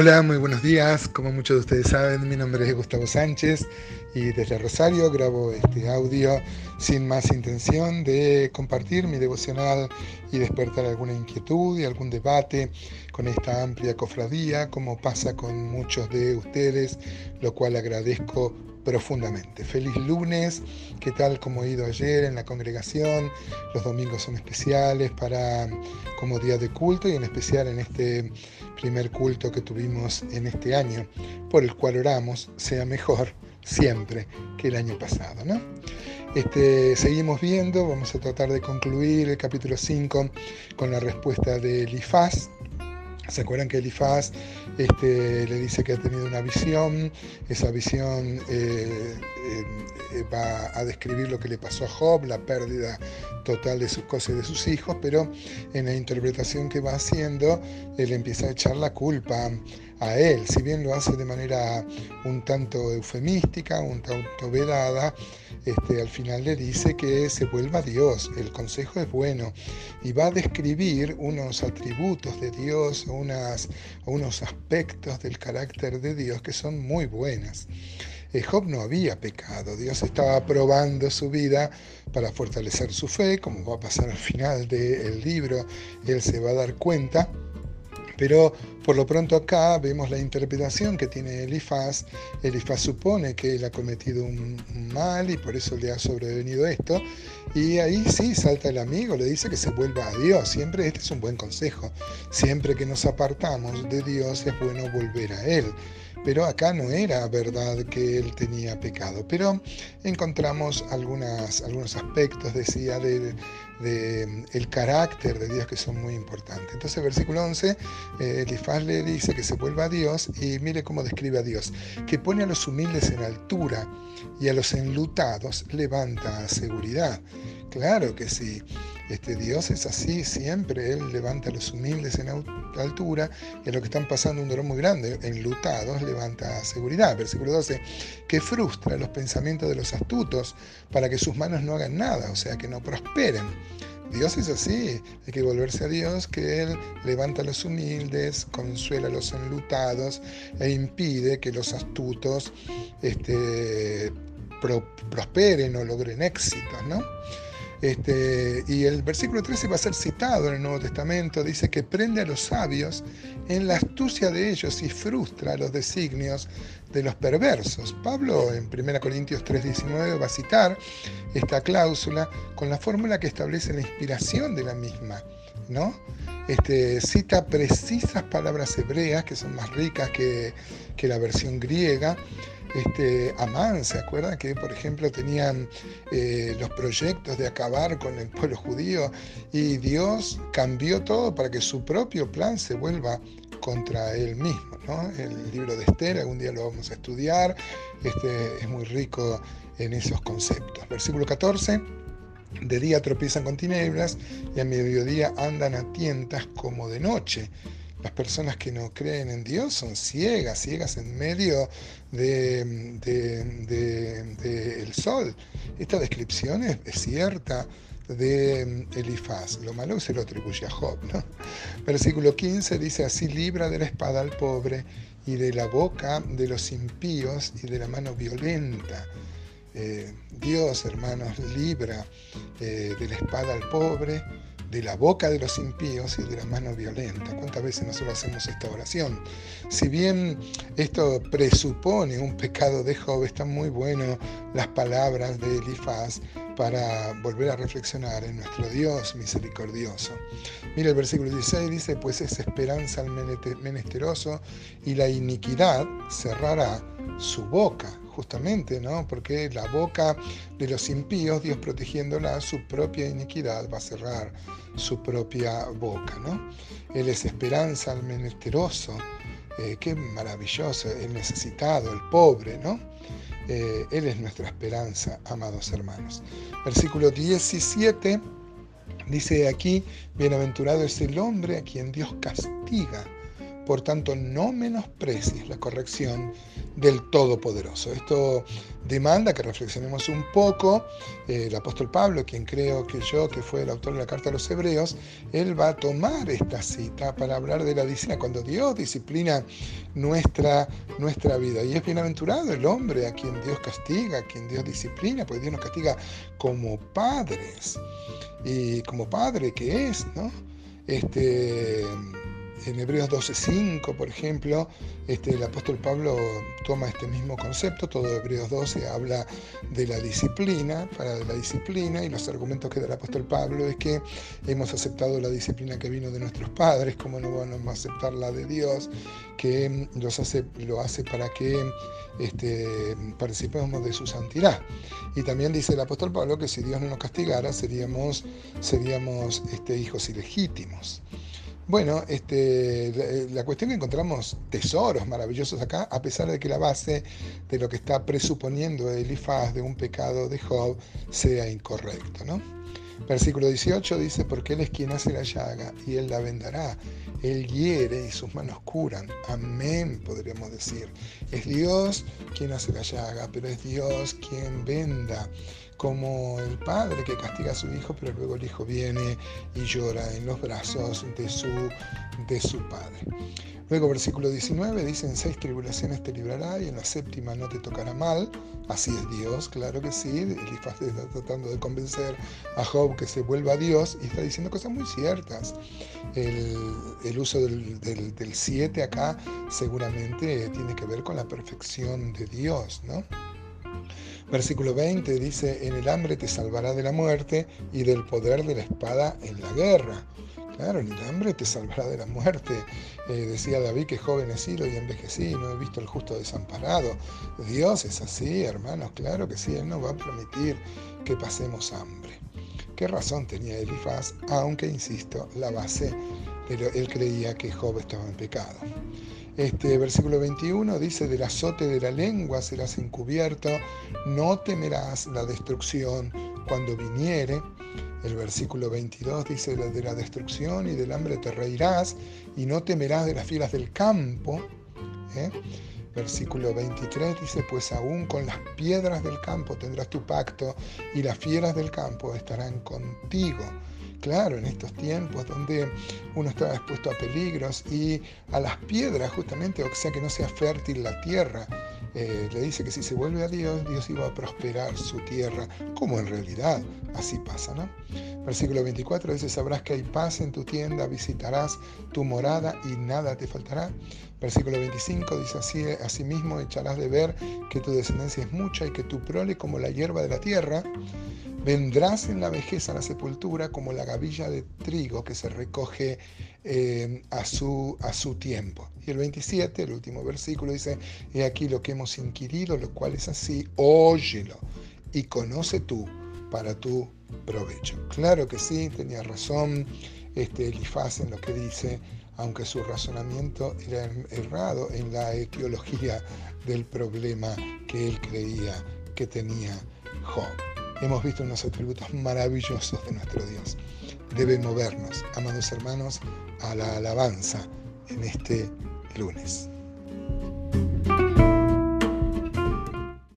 Hola, muy buenos días. Como muchos de ustedes saben, mi nombre es Gustavo Sánchez y desde Rosario grabo este audio sin más intención de compartir mi devocional y despertar alguna inquietud y algún debate con esta amplia cofradía, como pasa con muchos de ustedes, lo cual agradezco profundamente. Feliz lunes, ¿qué tal como he ido ayer en la congregación? Los domingos son especiales para como día de culto y en especial en este primer culto que tuvimos en este año, por el cual oramos sea mejor siempre que el año pasado. ¿no? Este, seguimos viendo, vamos a tratar de concluir el capítulo 5 con la respuesta de Elifaz ¿Se acuerdan que Elifaz este, le dice que ha tenido una visión? Esa visión eh, eh, va a describir lo que le pasó a Job, la pérdida total de sus cosas y de sus hijos, pero en la interpretación que va haciendo, él empieza a echar la culpa a él, si bien lo hace de manera un tanto eufemística, un tanto vedada, este, al final le dice que se vuelva a Dios, el consejo es bueno, y va a describir unos atributos de Dios, unos aspectos del carácter de Dios que son muy buenas. Eh, Job no había pecado, Dios estaba probando su vida para fortalecer su fe, como va a pasar al final del libro, él se va a dar cuenta pero por lo pronto acá vemos la interpretación que tiene Elifaz. Elifaz supone que él ha cometido un, mal y por eso le ha sobrevenido esto. Y ahí sí salta el amigo, le dice que se vuelva a Dios. Siempre este es un buen consejo. Siempre que nos apartamos de Dios es bueno volver a Él pero acá no era verdad que él tenía pecado. Pero encontramos algunos aspectos, decía, del de, el carácter de Dios que son muy importantes. Entonces, versículo 11, eh, Elifaz le dice que se vuelva a Dios y mire cómo describe a Dios, que pone a los humildes en altura y a los enlutados levanta seguridad. Claro que sí. Este Dios es así siempre, Él levanta a los humildes en altura y a los que están pasando un dolor muy grande, enlutados, levanta seguridad. Versículo 12, que frustra los pensamientos de los astutos para que sus manos no hagan nada, o sea, que no prosperen. Dios es así, hay que volverse a Dios, que Él levanta a los humildes, consuela a los enlutados e impide que los astutos este, prosperen o logren éxitos, ¿no? Este, y el versículo 13 va a ser citado en el Nuevo Testamento, dice que prende a los sabios en la astucia de ellos y frustra los designios de los perversos. Pablo en 1 Corintios 3:19 va a citar esta cláusula con la fórmula que establece la inspiración de la misma. ¿no? Este, cita precisas palabras hebreas que son más ricas que, que la versión griega este, Amán, ¿se acuerdan que, por ejemplo, tenían eh, los proyectos de acabar con el pueblo judío y Dios cambió todo para que su propio plan se vuelva contra él mismo? El libro de Esther, algún día lo vamos a estudiar, este, es muy rico en esos conceptos. Versículo 14. De día tropiezan con tinieblas y a mediodía andan a tientas como de noche. Las personas que no creen en Dios son ciegas, ciegas en medio del de, el sol. Esta descripción es, cierta de Elifaz. Lo malo se lo atribuye a Job. Versículo 15 dice, así libra de la espada al pobre y de la boca de los impíos y de la mano violenta. Eh, Dios, hermanos, libra eh, de la espada al pobre de la boca de los impíos y de la mano violenta. ¿Cuántas veces nosotros hacemos esta oración? Si bien esto presupone un pecado de Job, están muy buenas las palabras de Elifaz para volver a reflexionar en nuestro Dios misericordioso. Mira el versículo 16 dice, pues es esperanza al menesteroso y la iniquidad cerrará su boca justamente, ¿no? Porque la boca de los impíos, Dios protegiéndola, su propia iniquidad va a cerrar su propia boca, ¿no? Él es esperanza al menesteroso, eh, qué maravilloso, el necesitado, el pobre, ¿no? Eh, él es nuestra esperanza, amados hermanos. Versículo 17 dice aquí, bienaventurado es el hombre a quien Dios castiga por tanto no menosprecies la corrección del Todopoderoso. Esto demanda que reflexionemos un poco. el apóstol Pablo, quien creo que yo, que fue el autor de la carta a los hebreos, él va a tomar esta cita para hablar de la disciplina, cuando Dios disciplina nuestra, nuestra vida. Y es bienaventurado el hombre a quien Dios castiga, a quien Dios disciplina, porque Dios nos castiga como padres. Y como padre que es, ¿no? Este, en Hebreos 12.5, por ejemplo, este, el apóstol Pablo toma este mismo concepto, todo Hebreos 12 habla de la disciplina, para la disciplina, y los argumentos que da el apóstol Pablo es que hemos aceptado la disciplina que vino de nuestros padres, como no vamos a aceptar la de Dios, que los hace, lo hace para que este, participemos de su santidad. Y también dice el apóstol Pablo que si Dios no nos castigara, seríamos, seríamos este, hijos ilegítimos. Bueno, este, la, cuestión que encontramos tesoros maravillosos acá, a pesar de que la base de lo que está presuponiendo Elifaz de un pecado de Job sea incorrecto, ¿no? Versículo 18 dice, porque Él es quien hace la llaga y Él la vendará. Él hiere y sus manos curan. Amén, podríamos decir. Es Dios quien hace la llaga, pero es Dios quien venda como el padre que castiga a su hijo, pero luego el hijo viene y llora en los brazos de su, de su padre. Luego versículo 19 dice, en seis tribulaciones te librará y en la séptima no te tocará mal. Así es Dios, claro que sí. Elifaz está tratando de convencer a Job que se vuelva a Dios y está diciendo cosas muy ciertas. El, uso del 7 acá seguramente tiene que ver con la perfección de Dios, ¿no? Versículo 20 dice, en el hambre te salvará de la muerte y del poder de la espada en la guerra. Claro, en el hambre te salvará de la muerte. Eh, decía David que joven he sido y envejecí, no he visto el justo desamparado. Dios es así, hermanos, claro que sí, Él no va a permitir que pasemos hambre. ¿Qué razón tenía Elifaz? Aunque, insisto, la base, pero él creía que Job estaba en pecado. Este versículo 21 dice, del azote de la lengua serás encubierto, no temerás la destrucción cuando viniere. El versículo 22 dice, de la destrucción y del hambre te reirás y no temerás de las fieras del campo. ¿eh? Versículo 23 dice, pues aún con las piedras del campo tendrás tu pacto y las fieras del campo estarán contigo claro, en estos tiempos donde uno está expuesto a peligros y a las piedras justamente, o sea que no sea fértil la tierra. Eh, le dice que si se vuelve a Dios, Dios iba a prosperar su tierra, como en realidad así pasa, ¿no? Versículo 24 dice, sabrás que hay paz en tu tienda, visitarás tu morada y nada te faltará. Versículo 25 dice así, asimismo echarás de ver que tu descendencia es mucha y que tu prole como la hierba de la tierra. Vendrás en la vejez a la sepultura como la gavilla de trigo que se recoge eh, a, su, a su tiempo. Y el 27, el último versículo, dice, he aquí lo que hemos inquirido, lo cual es así, óyelo y conoce tú para tu provecho. Claro que sí, tenía razón este Elifaz en lo que dice, aunque su razonamiento era errado en la etiología del problema que él creía que tenía Job hemos visto unos atributos maravillosos de nuestro Dios. Debe movernos, amados hermanos, a la alabanza en este lunes.